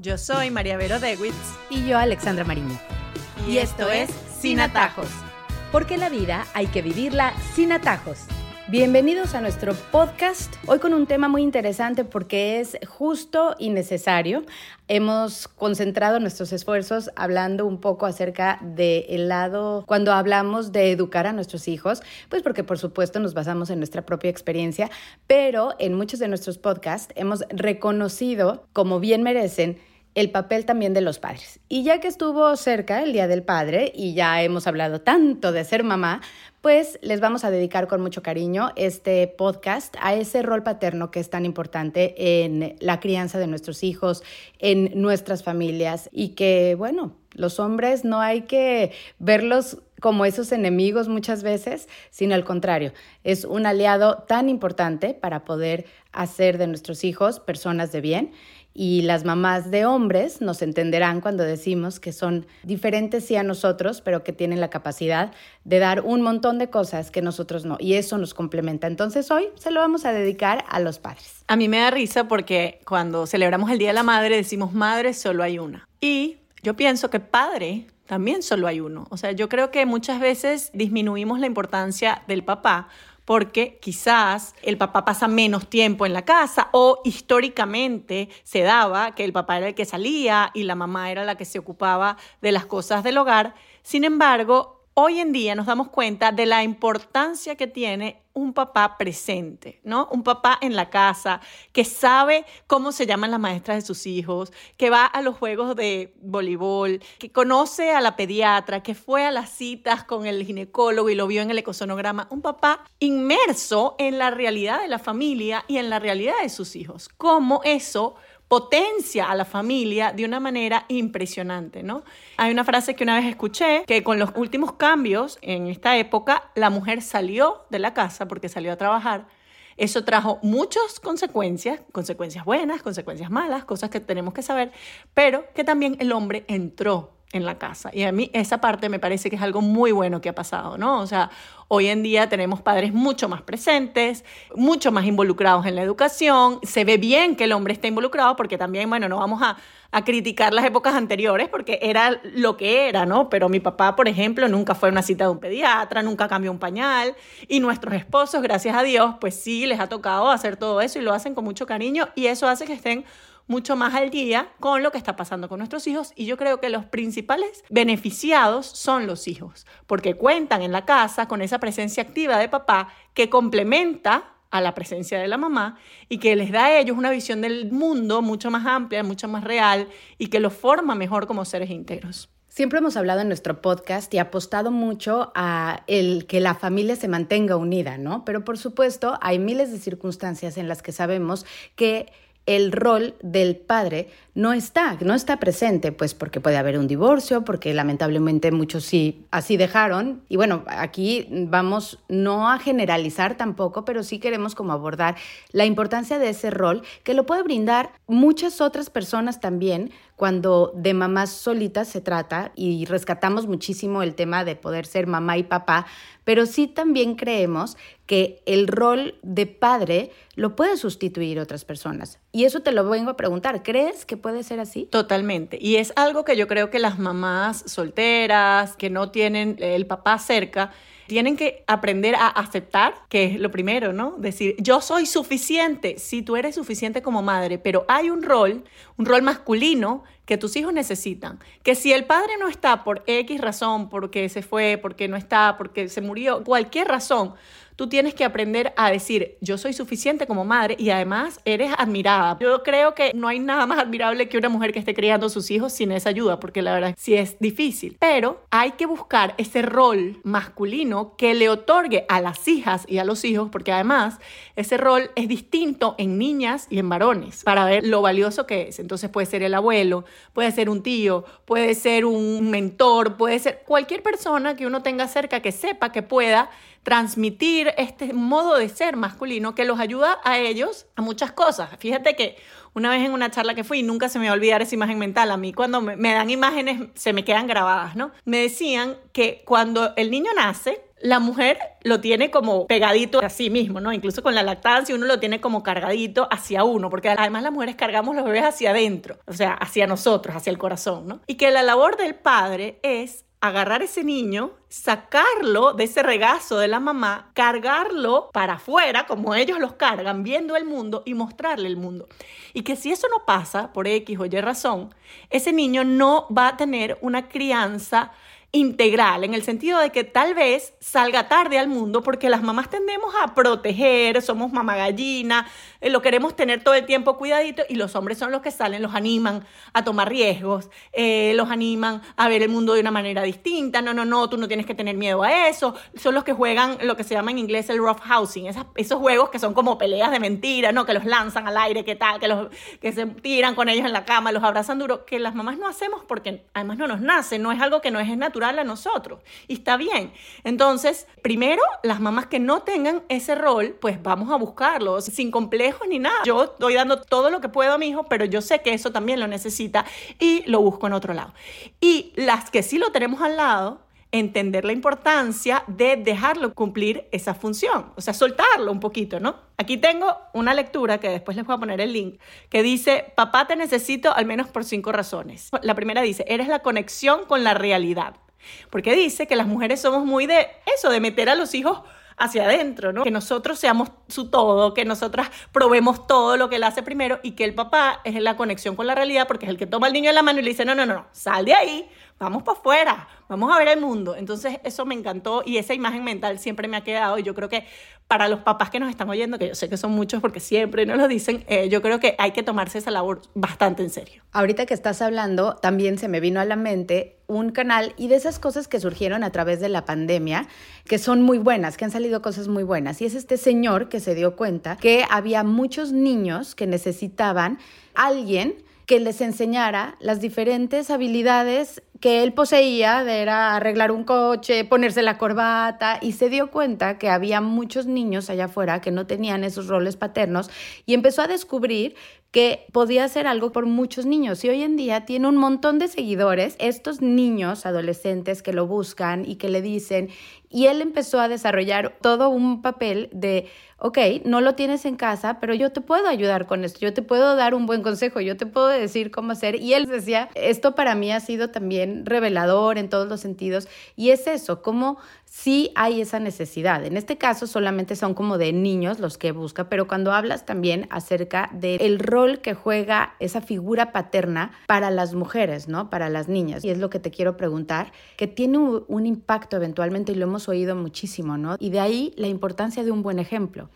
Yo soy María Vero Dewitz. Y yo, Alexandra Mariño. Y, esto es Sin Atajos. Porque la vida hay que vivirla sin atajos. Bienvenidos a nuestro podcast, hoy con un tema muy interesante porque es justo y necesario. Hemos concentrado nuestros esfuerzos hablando un poco acerca del lado, cuando hablamos de educar a nuestros hijos, pues porque por supuesto nos basamos en nuestra propia experiencia, pero en muchos de nuestros podcasts hemos reconocido, como bien merecen, el papel también de los padres. Y ya que estuvo cerca el Día del Padre y ya hemos hablado tanto de ser mamá, pues les vamos a dedicar con mucho cariño este podcast a ese rol paterno que es tan importante en la crianza de nuestros hijos, en nuestras familias y que, bueno, los hombres no hay que verlos como esos enemigos muchas veces, sino al contrario, es un aliado tan importante para poder hacer de nuestros hijos personas de bien y las mamás de hombres nos entenderán cuando decimos que son diferentes sí a nosotros, pero que tienen la capacidad de dar un montón de cosas que nosotros no. Y eso nos complementa. Entonces hoy se lo vamos a dedicar a los padres. A mí me da risa porque cuando celebramos el Día de la Madre decimos madre solo hay una. Y yo pienso que padre también solo hay uno. O sea, yo creo que muchas veces disminuimos la importancia del papá porque quizás el papá pasa menos tiempo en la casa o históricamente se daba que el papá era el que salía y la mamá era la que se ocupaba de las cosas del hogar. Sin embargo, hoy en día nos damos cuenta de la importancia que tiene un papá presente, ¿no? Un papá en la casa que sabe cómo se llaman las maestras de sus hijos, que va a los juegos de voleibol, que conoce a la pediatra, que fue a las citas con el ginecólogo y lo vio en el ecosonograma. Un papá inmerso en la realidad de la familia y en la realidad de sus hijos. Cómo eso potencia a la familia de una manera impresionante, ¿no? Hay una frase que una vez escuché que con los últimos cambios en esta época la mujer salió de la casa porque salió a trabajar. Eso trajo muchas consecuencias, consecuencias buenas, consecuencias malas, cosas que tenemos que saber, pero que también el hombre entró en la casa. Y a mí esa parte me parece que es algo muy bueno que ha pasado, ¿no? O sea, hoy en día tenemos padres mucho más presentes, mucho más involucrados en la educación. Se ve bien que el hombre está involucrado porque también, bueno, no vamos a, a criticar las épocas anteriores porque era lo que era, ¿no? Pero mi papá, por ejemplo, nunca fue a una cita de un pediatra, nunca cambió un pañal. Y nuestros esposos, gracias a Dios, pues sí, les ha tocado hacer todo eso y lo hacen con mucho cariño y eso hace que estén mucho más al día con lo que está pasando con nuestros hijos y yo creo que los principales beneficiados son los hijos, porque cuentan en la casa con esa presencia activa de papá que complementa a la presencia de la mamá y que les da a ellos una visión del mundo mucho más amplia, mucho más real y que los forma mejor como seres íntegros. Siempre hemos hablado en nuestro podcast y apostado mucho a el que la familia se mantenga unida, ¿no? Pero por supuesto, hay miles de circunstancias en las que sabemos que el rol del padre no está, no está presente, pues porque puede haber un divorcio, porque lamentablemente muchos sí así dejaron. Y bueno, aquí vamos no a generalizar tampoco, pero sí queremos como abordar la importancia de ese rol que lo puede brindar muchas otras personas también cuando de mamás solitas se trata y rescatamos muchísimo el tema de poder ser mamá y papá, pero sí también creemos que el rol de padre lo puede sustituir otras personas. Y eso te lo vengo a preguntar, ¿crees que puede ser así? Totalmente. Y es algo que yo creo que las mamás solteras, que no tienen el papá cerca, tienen que aprender a aceptar, que es lo primero, ¿no? Decir, yo soy suficiente, si tú eres suficiente como madre, pero hay un rol, un rol masculino que tus hijos necesitan. Que si el padre no está por X razón, porque se fue, porque no está, porque se murió, cualquier razón, tú tienes que aprender a decir, yo soy suficiente como madre y además eres admirada. Yo creo que no hay nada más admirable que una mujer que esté criando a sus hijos sin esa ayuda, porque la verdad sí es difícil. Pero hay que buscar ese rol masculino que le otorgue a las hijas y a los hijos, porque además ese rol es distinto en niñas y en varones, para ver lo valioso que es. Entonces puede ser el abuelo, puede ser un tío, puede ser un mentor, puede ser cualquier persona que uno tenga cerca que sepa que pueda transmitir este modo de ser masculino que los ayuda a ellos a muchas cosas. Fíjate que una vez en una charla que fui, nunca se me va a olvidar esa imagen mental, a mí cuando me, dan imágenes se me quedan grabadas, ¿no? Me decían que cuando el niño nace, la mujer lo tiene como pegadito a sí mismo, ¿no? Incluso con la lactancia uno lo tiene como cargadito hacia uno, porque además las mujeres cargamos los bebés hacia adentro, o sea, hacia nosotros, hacia el corazón, ¿no? Y que la labor del padre es agarrar ese niño, sacarlo de ese regazo de la mamá, cargarlo para afuera, como ellos los cargan, viendo el mundo y mostrarle el mundo. Y que si eso no pasa, por X o Y razón, ese niño no va a tener una crianza integral, en el sentido de que tal vez salga tarde al mundo porque las mamás tendemos a proteger, somos mamá gallina, eh, lo queremos tener todo el tiempo cuidadito y los hombres son los que salen, los animan a tomar riesgos, eh, los animan a ver el mundo de una manera distinta, no, no, no, tú no tienes que tener miedo a eso, son los que juegan lo que se llama en inglés el rough housing, esos juegos que son como peleas de mentira, ¿no? que los lanzan al aire, que tal, que, los, que se tiran con ellos en la cama, los abrazan duro, que las mamás no hacemos porque además no nos nace, no es algo que no es natural a nosotros. Y está bien. Entonces, primero, las mamás que no tengan ese rol, pues vamos a buscarlo, sin complejos ni nada. Yo estoy dando todo lo que puedo a mi hijo, pero yo sé que eso también lo necesita y lo busco en otro lado. Y las que sí lo tenemos al lado, entender la importancia de dejarlo cumplir esa función, o sea, soltarlo un poquito, ¿no? Aquí tengo una lectura que después les voy a poner el link, que dice, papá te necesito al menos por cinco razones. La primera dice, eres la conexión con la realidad. Porque dice que las mujeres somos muy de eso, de meter a los hijos hacia adentro, ¿no? Que nosotros seamos su todo, que nosotras probemos todo lo que él hace primero y que el papá es la conexión con la realidad porque es el que toma al niño en la mano y le dice, no, no, no, sal de ahí, vamos para afuera, vamos a ver el mundo. Entonces eso me encantó y esa imagen mental siempre me ha quedado y yo creo que para los papás que nos están oyendo, que yo sé que son muchos porque siempre nos lo dicen, eh, yo creo que hay que tomarse esa labor bastante en serio. Ahorita que estás hablando, también se me vino a la mente un canal y de esas cosas que surgieron a través de la pandemia, que son muy buenas, que han salido cosas muy buenas. Y es este señor que se dio cuenta que había muchos niños que necesitaban alguien que les enseñara las diferentes habilidades que él poseía, era arreglar un coche, ponerse la corbata, y se dio cuenta que había muchos niños allá afuera que no tenían esos roles paternos y empezó a descubrir que podía hacer algo por muchos niños y hoy en día tiene un montón de seguidores, estos niños adolescentes que lo buscan y que le dicen, y él empezó a desarrollar todo un papel de, ok, no lo tienes en casa, pero yo te puedo ayudar con esto, yo te puedo dar un buen consejo, yo te puedo decir cómo hacer. Y él decía, esto para mí ha sido también revelador en todos los sentidos, y es eso, cómo sí hay esa necesidad. En este caso solamente son como de niños los que busca, pero cuando hablas también acerca del rol que juega esa figura paterna para las mujeres, ¿no? Para las niñas. Y es lo que te quiero preguntar, que tiene un, impacto eventualmente y lo hemos oído muchísimo, ¿no? Y de ahí la importancia de un buen ejemplo.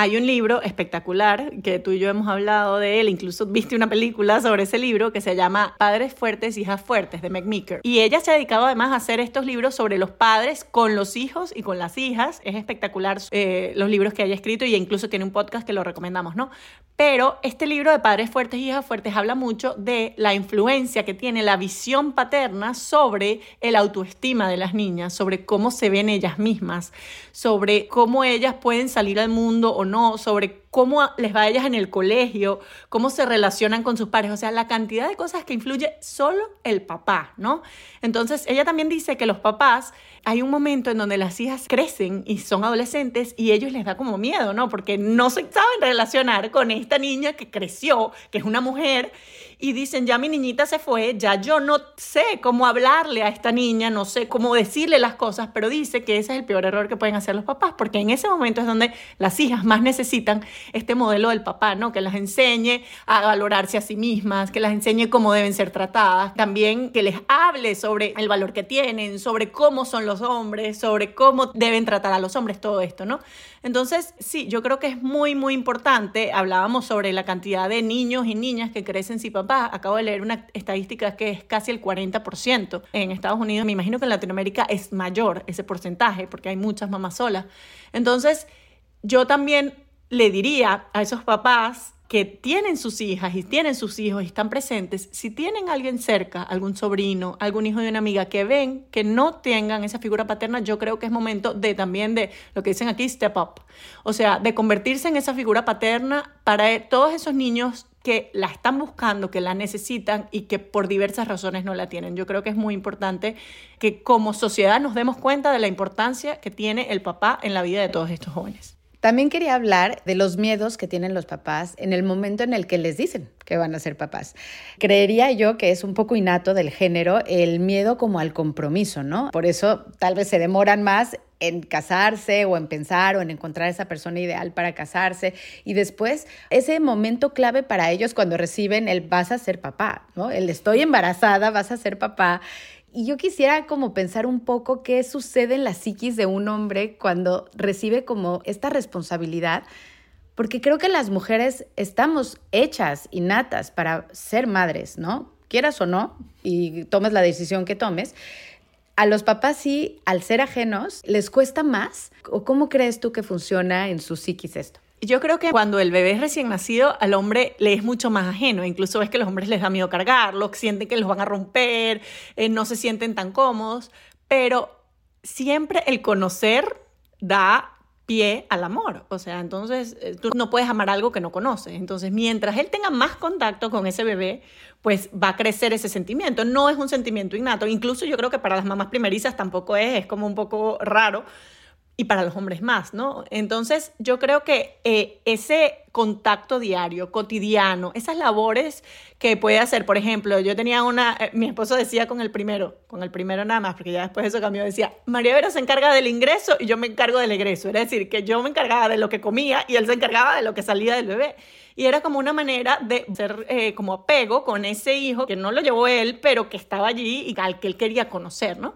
Hay un libro espectacular que tú y yo hemos hablado de él, incluso viste una película sobre ese libro que se llama Padres Fuertes, Hijas Fuertes de Meg Meeker. Y ella se ha dedicado además a hacer estos libros sobre los padres con los hijos y con las hijas. Es espectacular eh, los libros que haya escrito y incluso tiene un podcast que lo recomendamos, ¿no? Pero este libro de Padres Fuertes Hijas Fuertes habla mucho de la influencia que tiene la visión paterna sobre el autoestima de las niñas, sobre cómo se ven ellas mismas, sobre cómo ellas pueden salir al mundo o no, sobre cómo les va a ellas en el colegio, cómo se relacionan con sus padres, o sea, la cantidad de cosas que influye solo el papá, ¿no? Entonces, ella también dice que los papás, hay un momento en donde las hijas crecen y son adolescentes y ellos les da como miedo, ¿no? Porque no se saben relacionar con esta niña que creció, que es una mujer y dicen, ya mi niñita se fue, ya yo no sé cómo hablarle a esta niña, no sé cómo decirle las cosas, pero dice que ese es el peor error que pueden hacer los papás, porque en ese momento es donde las hijas más necesitan este modelo del papá, ¿no? Que las enseñe a valorarse a sí mismas, que las enseñe cómo deben ser tratadas, también que les hable sobre el valor que tienen, sobre cómo son los hombres, sobre cómo deben tratar a los hombres, todo esto, ¿no? Entonces, sí, yo creo que es muy, muy importante. Hablábamos sobre la cantidad de niños y niñas que crecen sin papá. Acabo de leer una estadística que es casi el 40% en Estados Unidos. Me imagino que en Latinoamérica es mayor ese porcentaje porque hay muchas mamás solas. Entonces, yo también le diría a esos papás que tienen sus hijas y tienen sus hijos y están presentes, si tienen alguien cerca, algún sobrino, algún hijo de una amiga que ven que no tengan esa figura paterna, yo creo que es momento de también de lo que dicen aquí, step up. O sea, de convertirse en esa figura paterna para todos esos niños que la están buscando, que la necesitan y que por diversas razones no la tienen. Yo creo que es muy importante que como sociedad nos demos cuenta de la importancia que tiene el papá en la vida de todos estos jóvenes. También quería hablar de los miedos que tienen los papás en el momento en el que les dicen que van a ser papás. Creería yo que es un poco innato del género el miedo como al compromiso, ¿no? Por eso tal vez se demoran más en casarse o en pensar o en encontrar esa persona ideal para casarse y después ese momento clave para ellos cuando reciben el vas a ser papá, ¿no? El estoy embarazada, vas a ser papá y yo quisiera como pensar un poco qué sucede en la psiquis de un hombre cuando recibe como esta responsabilidad, porque creo que las mujeres estamos hechas, innatas para ser madres, ¿no? Quieras o no, y tomes la decisión que tomes. A los papás sí, al ser ajenos, les cuesta más. ¿O cómo crees tú que funciona en su psiquis esto? Yo creo que cuando el bebé es recién nacido, al hombre le es mucho más ajeno. Incluso es que los hombres les da miedo cargarlo, sienten que los van a romper, eh, no se sienten tan cómodos. Pero siempre el conocer da pie al amor. O sea, entonces eh, tú no puedes amar algo que no conoces. Entonces, mientras él tenga más contacto con ese bebé, pues va a crecer ese sentimiento. No es un sentimiento innato. Incluso yo creo que para las mamás primerizas tampoco es, es como un poco raro y para los hombres más, ¿no? Entonces yo creo que eh, ese contacto diario, cotidiano, esas labores que puede hacer, por ejemplo, yo tenía una, eh, mi esposo decía con el primero, con el primero nada más, porque ya después eso cambió, decía, María Vera se encarga del ingreso y yo me encargo del egreso, es decir, que yo me encargaba de lo que comía y él se encargaba de lo que salía del bebé. Y era como una manera de ser eh, como apego con ese hijo que no lo llevó él, pero que estaba allí y al que él quería conocer, ¿no?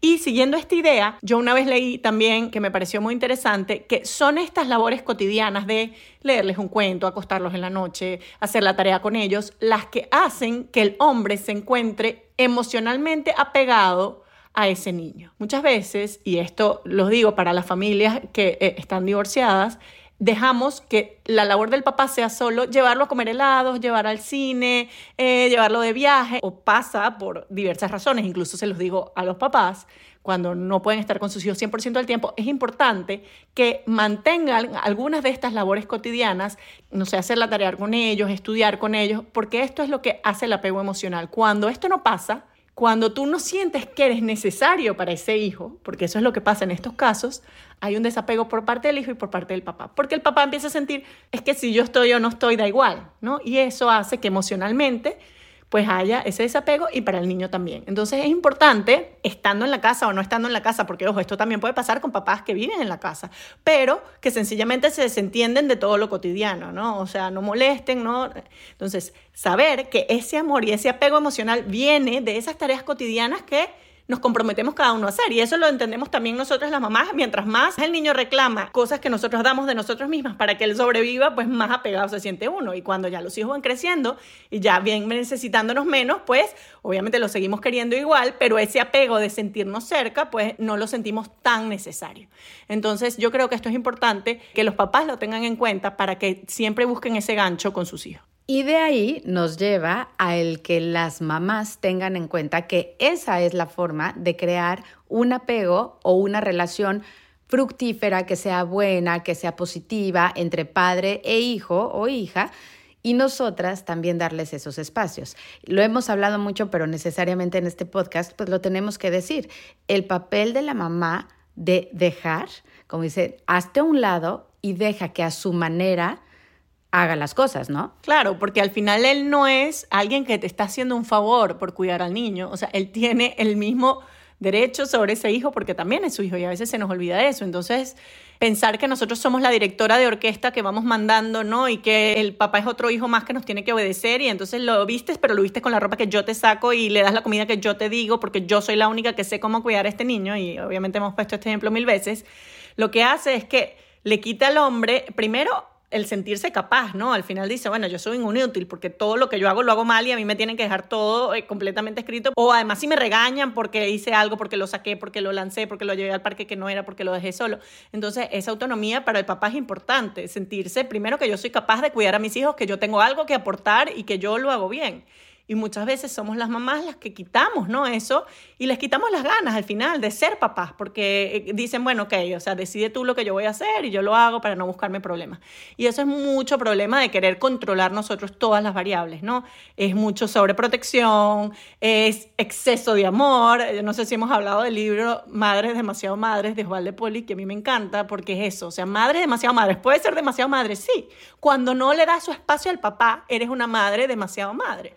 Y siguiendo esta idea, yo una vez leí también que me pareció muy interesante, que son estas labores cotidianas de leerles un cuento, acostarlos en la noche, hacer la tarea con ellos, las que hacen que el hombre se encuentre emocionalmente apegado a ese niño. Muchas veces, y esto lo digo para las familias que eh, están divorciadas, dejamos que la labor del papá sea solo llevarlo a comer helados, llevar al cine, eh, llevarlo de viaje, o pasa por diversas razones, incluso se los digo a los papás, cuando no pueden estar con sus hijos 100% del tiempo, es importante que mantengan algunas de estas labores cotidianas, no sé, hacer la tarea con ellos, estudiar con ellos, porque esto es lo que hace el apego emocional. Cuando esto no pasa, cuando tú no sientes que eres necesario para ese hijo, porque eso es lo que pasa en estos casos, hay un desapego por parte del hijo y por parte del papá. Porque el papá empieza a sentir, es que si yo estoy o no estoy, da igual, ¿no? Y eso hace que emocionalmente pues haya ese desapego y para el niño también. Entonces es importante, estando en la casa o no estando en la casa, porque ojo, esto también puede pasar con papás que viven en la casa, pero que sencillamente se desentienden de todo lo cotidiano, ¿no? O sea, no molesten, ¿no? Entonces, saber que ese amor y ese apego emocional viene de esas tareas cotidianas que nos comprometemos cada uno a hacer. Y eso lo entendemos también nosotras las mamás. Mientras más el niño reclama cosas que nosotros damos de nosotros mismas para que él sobreviva, pues más apegado se siente uno. Y cuando ya los hijos van creciendo y ya vienen necesitándonos menos, pues obviamente lo seguimos queriendo igual, pero ese apego de sentirnos cerca, pues no lo sentimos tan necesario. Entonces yo creo que esto es importante que los papás lo tengan en cuenta para que siempre busquen ese gancho con sus hijos. Y de ahí nos lleva a el que las mamás tengan en cuenta que esa es la forma de crear un apego o una relación fructífera, que sea buena, que sea positiva entre padre e hijo o hija, y nosotras también darles esos espacios. Lo hemos hablado mucho, pero necesariamente en este podcast, pues lo tenemos que decir. El papel de la mamá de dejar, como dice, hazte a un lado y deja que a su manera haga las cosas, ¿no? Claro, porque al final él no es alguien que te está haciendo un favor por cuidar al niño, o sea, él tiene el mismo derecho sobre ese hijo porque también es su hijo y a veces se nos olvida eso. Entonces, pensar que nosotros somos la directora de orquesta que vamos mandando, ¿no? Y que el papá es otro hijo más que nos tiene que obedecer y entonces lo vistes, pero lo vistes con la ropa que yo te saco y le das la comida que yo te digo porque yo soy la única que sé cómo cuidar a este niño y obviamente hemos puesto este ejemplo mil veces. Lo que hace es que le quita al hombre, primero, el sentirse capaz, ¿no? Al final dice, bueno, yo soy inútil porque todo lo que yo hago lo hago mal y a mí me tienen que dejar todo eh, completamente escrito. O además si me regañan porque hice algo, porque lo saqué, porque lo lancé, porque lo llevé al parque que no era, porque lo dejé solo. Entonces, esa autonomía para el papá es importante, sentirse primero que yo soy capaz de cuidar a mis hijos, que yo tengo algo que aportar y que yo lo hago bien. Y muchas veces somos las mamás las que quitamos, ¿no? Eso y les quitamos las ganas al final de ser papás, porque eh, dicen, bueno, ok, o sea, decide tú lo que yo voy a hacer y yo lo hago para no buscarme problemas. Y eso es mucho problema de querer controlar nosotros todas las variables, ¿no? Es mucho sobreprotección, es exceso de amor. Yo no sé si hemos hablado del libro Madres demasiado madres de Osvaldo Poli, que a mí me encanta porque es eso, o sea, madres demasiado madres. Puede ser demasiado madre, sí. Cuando no le das su espacio al papá, eres una madre demasiado madre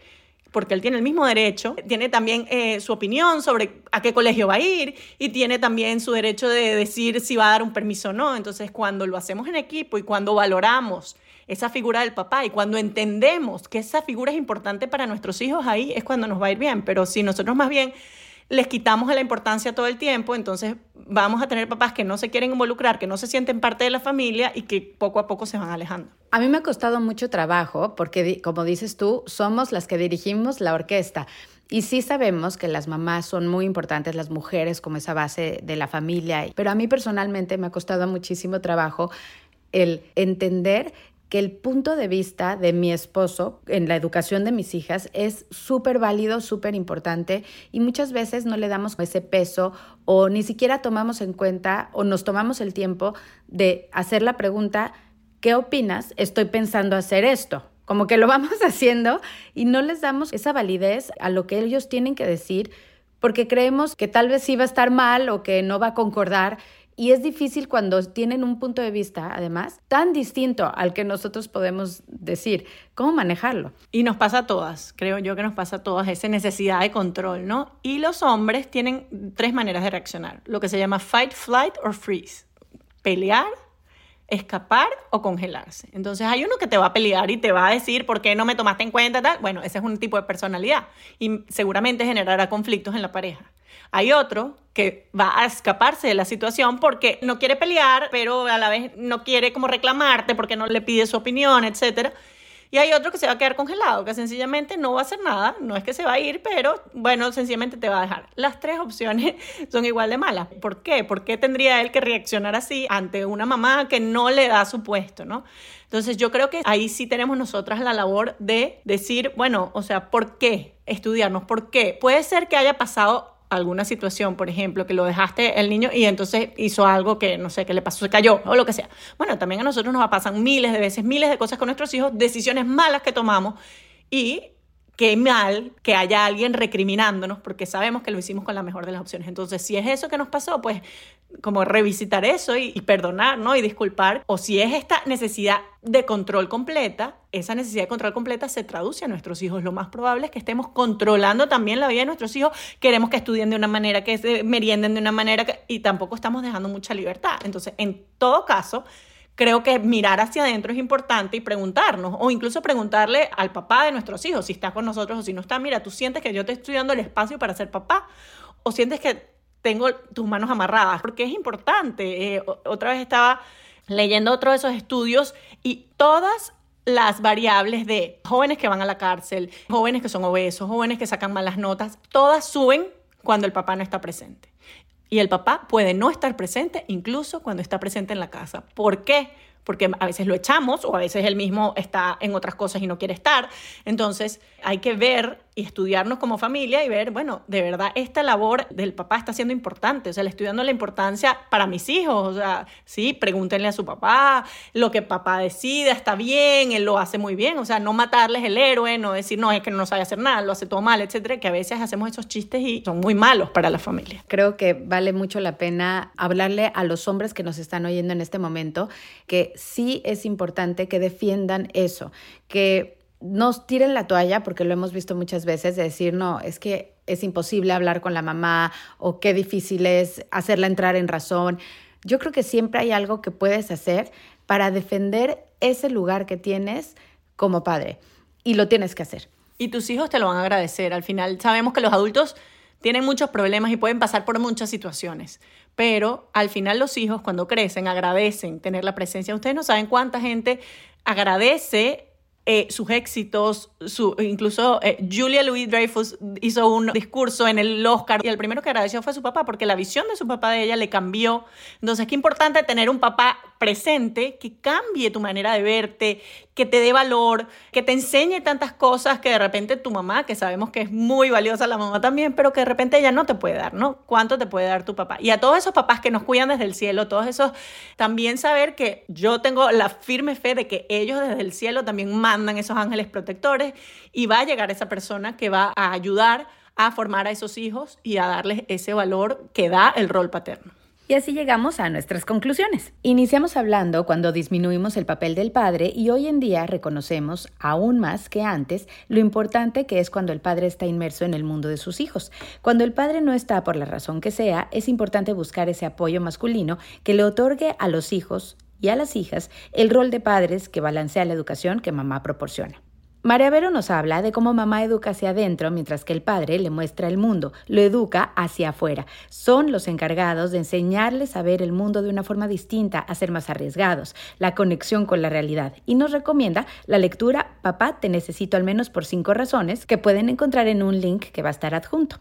porque él tiene el mismo derecho, tiene también eh, su opinión sobre a qué colegio va a ir y tiene también su derecho de decir si va a dar un permiso o no. Entonces, cuando lo hacemos en equipo y cuando valoramos esa figura del papá y cuando entendemos que esa figura es importante para nuestros hijos, ahí es cuando nos va a ir bien. Pero si nosotros más bien les quitamos la importancia todo el tiempo, entonces vamos a tener papás que no se quieren involucrar, que no se sienten parte de la familia y que poco a poco se van alejando. A mí me ha costado mucho trabajo porque, como dices tú, somos las que dirigimos la orquesta. Y sí sabemos que las mamás son muy importantes, las mujeres como esa base de la familia, pero a mí personalmente me ha costado muchísimo trabajo el entender que el punto de vista de mi esposo en la educación de mis hijas es súper válido, súper importante y muchas veces no le damos ese peso o ni siquiera tomamos en cuenta o nos tomamos el tiempo de hacer la pregunta, ¿qué opinas? Estoy pensando hacer esto. Como que lo vamos haciendo y no les damos esa validez a lo que ellos tienen que decir porque creemos que tal vez sí va a estar mal o que no va a concordar y es difícil cuando tienen un punto de vista, además, tan distinto al que nosotros podemos decir. ¿Cómo manejarlo? Y nos pasa a todas, creo yo que nos pasa a todas, esa necesidad de control, ¿no? Y los hombres tienen tres maneras de reaccionar, lo que se llama fight, flight or freeze. Pelear, escapar o congelarse. Entonces hay uno que te va a pelear y te va a decir por qué no me tomaste en cuenta tal. Bueno, ese es un tipo de personalidad y seguramente generará conflictos en la pareja. Hay otro que va a escaparse de la situación porque no quiere pelear, pero a la vez no quiere como reclamarte porque no le pide su opinión, etc. Y hay otro que se va a quedar congelado, que sencillamente no va a hacer nada, no es que se va a ir, pero bueno, sencillamente te va a dejar. Las tres opciones son igual de malas. ¿Por qué? ¿Por qué tendría él que reaccionar así ante una mamá que no le da su puesto, ¿no? Entonces yo creo que ahí sí tenemos nosotras la labor de decir, bueno, o sea, ¿por qué? Estudiarnos, ¿por qué? Puede ser que haya pasado alguna situación, por ejemplo, que lo dejaste el niño y entonces hizo algo que no sé, qué le pasó, se cayó o lo que sea. Bueno, también a nosotros nos pasan miles de veces, miles de cosas con nuestros hijos, decisiones malas que tomamos y qué mal que haya alguien recriminándonos porque sabemos que lo hicimos con la mejor de las opciones. Entonces, si es eso que nos pasó, pues como revisitar eso y, perdonar, ¿no? Y disculpar. O si es esta necesidad de control completa, esa necesidad de control completa se traduce a nuestros hijos. Lo más probable es que estemos controlando también la vida de nuestros hijos. Queremos que estudien de una manera, que se merienden de una manera y tampoco estamos dejando mucha libertad. Entonces, en todo caso, creo que mirar hacia adentro es importante y preguntarnos, o incluso preguntarle al papá de nuestros hijos, si está con nosotros o si no está, mira, tú sientes que yo te estoy dando el espacio para ser papá, o sientes que tengo tus manos amarradas, porque es importante. Eh, otra vez estaba leyendo otro de esos estudios y todas las variables de jóvenes que van a la cárcel, jóvenes que son obesos, jóvenes que sacan malas notas, todas suben cuando el papá no está presente. Y el papá puede no estar presente incluso cuando está presente en la casa. ¿Por qué? porque a veces lo echamos o a veces él mismo está en otras cosas y no quiere estar. Entonces hay que ver y estudiarnos como familia y ver, bueno, de verdad esta labor del papá está siendo importante, o sea, le estoy dando la importancia para mis hijos, o sea, sí, pregúntenle a su papá, lo que papá decida está bien, él lo hace muy bien, o sea, no matarles el héroe, no decir, no, es que no sabe hacer nada, lo hace todo mal, etcétera, que a veces hacemos esos chistes y son muy malos para la familia. Creo que vale mucho la pena hablarle a los hombres que nos están oyendo en este momento que sí es importante que defiendan eso, que nos tiren la toalla, porque lo hemos visto muchas veces, de decir, no, es que es imposible hablar con la mamá o qué difícil es hacerla entrar en razón. Yo creo que siempre hay algo que puedes hacer para defender ese lugar que tienes como padre y lo tienes que hacer. Y tus hijos te lo van a agradecer. Al final sabemos que los adultos tienen muchos problemas y pueden pasar por muchas situaciones, pero al final los hijos cuando crecen agradecen tener la presencia. Ustedes no saben cuánta gente agradece eh, sus éxitos, su, incluso eh, Julia Louis Dreyfus hizo un discurso en el Oscar y el primero que agradeció fue su papá porque la visión de su papá de ella le cambió. Entonces, qué importante tener un papá presente que cambie tu manera de verte, que te dé valor, que te enseñe tantas cosas que de repente tu mamá, que sabemos que es muy valiosa la mamá también, pero que de repente ella no te puede dar, ¿no? ¿Cuánto te puede dar tu papá? Y a todos esos papás que nos cuidan desde el cielo, todos esos, también saber que yo tengo la firme fe de que ellos desde el cielo también mandan esos ángeles protectores y va a llegar esa persona que va a ayudar a formar a esos hijos y a darles ese valor que da el rol paterno. Y así llegamos a nuestras conclusiones. Iniciamos hablando cuando disminuimos el papel del padre y hoy en día reconocemos, aún más que antes, lo importante que es cuando el padre está inmerso en el mundo de sus hijos. Cuando el padre no está por la razón que sea, es importante buscar ese apoyo masculino que le otorgue a los hijos y a las hijas el rol de padres que balancea la educación que mamá proporciona. María Vero nos habla de cómo mamá educa hacia adentro mientras que el padre le muestra el mundo, lo educa hacia afuera. Son los encargados de enseñarles a ver el mundo de una forma distinta, a ser más arriesgados, la conexión con la realidad. Y nos recomienda la lectura Papá, te necesito al menos por cinco razones, que pueden encontrar en un link que va a estar adjunto.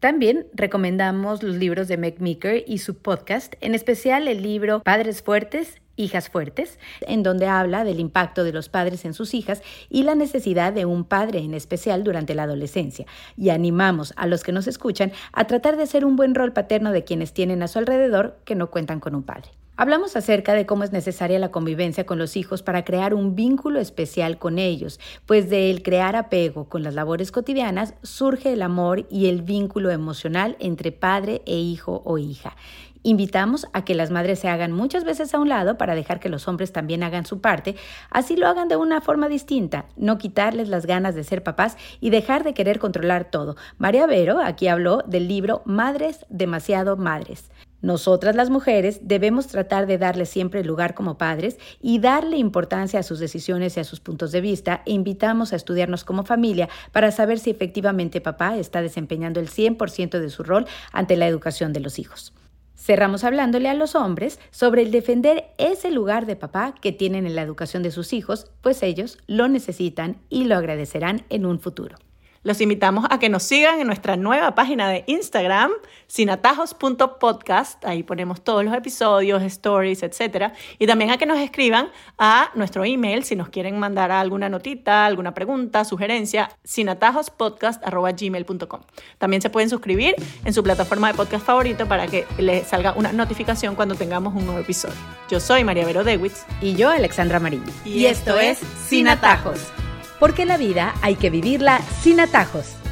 También recomendamos los libros de Meg Meeker y su podcast, en especial el libro Padres Fuertes Hijas Fuertes, en donde habla del impacto de los padres en sus hijas y la necesidad de un padre en especial durante la adolescencia. Y animamos a los que nos escuchan a tratar de ser un buen rol paterno de quienes tienen a su alrededor que no cuentan con un padre. Hablamos acerca de cómo es necesaria la convivencia con los hijos para crear un vínculo especial con ellos, pues de el crear apego con las labores cotidianas surge el amor y el vínculo emocional entre padre e hijo o hija. Invitamos a que las madres se hagan muchas veces a un lado para dejar que los hombres también hagan su parte, así lo hagan de una forma distinta, no quitarles las ganas de ser papás y dejar de querer controlar todo. María Vero aquí habló del libro Madres demasiado madres. Nosotras las mujeres debemos tratar de darle siempre lugar como padres y darle importancia a sus decisiones y a sus puntos de vista e invitamos a estudiarnos como familia para saber si efectivamente papá está desempeñando el 100% de su rol ante la educación de los hijos. Cerramos hablándole a los hombres sobre el defender ese lugar de papá que tienen en la educación de sus hijos, pues ellos lo necesitan y lo agradecerán en un futuro. Los invitamos a que nos sigan en nuestra nueva página de Instagram, sinatajos.podcast. Ahí ponemos todos los episodios, stories, etc. Y también a que nos escriban a nuestro email si nos quieren mandar alguna notita, alguna pregunta, sugerencia, sinatajospodcast.gmail.com. También se pueden suscribir en su plataforma de podcast favorito para que les salga una notificación cuando tengamos un nuevo episodio. Yo soy María Vero Dewitz. Y yo, Alexandra Marín. Y, esto es Sin Atajos porque la vida hay que vivirla sin atajos.